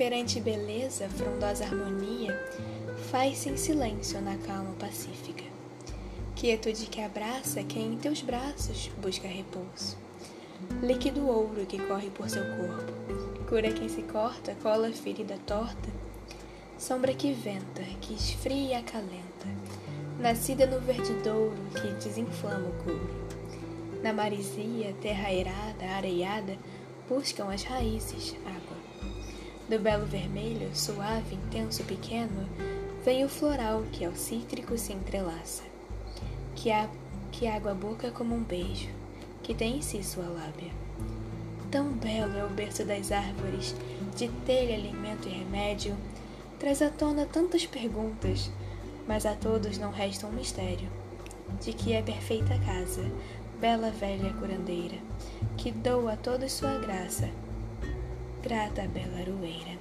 Perante beleza, frondosa harmonia, faz-se em silêncio na calma pacífica. Quietude que abraça quem em teus braços busca repouso. Líquido ouro que corre por seu corpo, cura quem se corta, cola ferida torta. Sombra que venta, que esfria e acalenta, nascida no verdedouro que desinflama o couro. Na marisia, terra airada, areiada, buscam as raízes, água. Do belo vermelho, suave, intenso, pequeno, vem o floral que ao cítrico se entrelaça. Que, a, que água a boca como um beijo, que tem em si sua lábia. Tão belo é o berço das árvores, de telha, alimento e remédio, traz à tona tantas perguntas, mas a todos não resta um mistério, de que é perfeita casa, bela velha curandeira, que doa a todos sua graça, grata bela aroeira.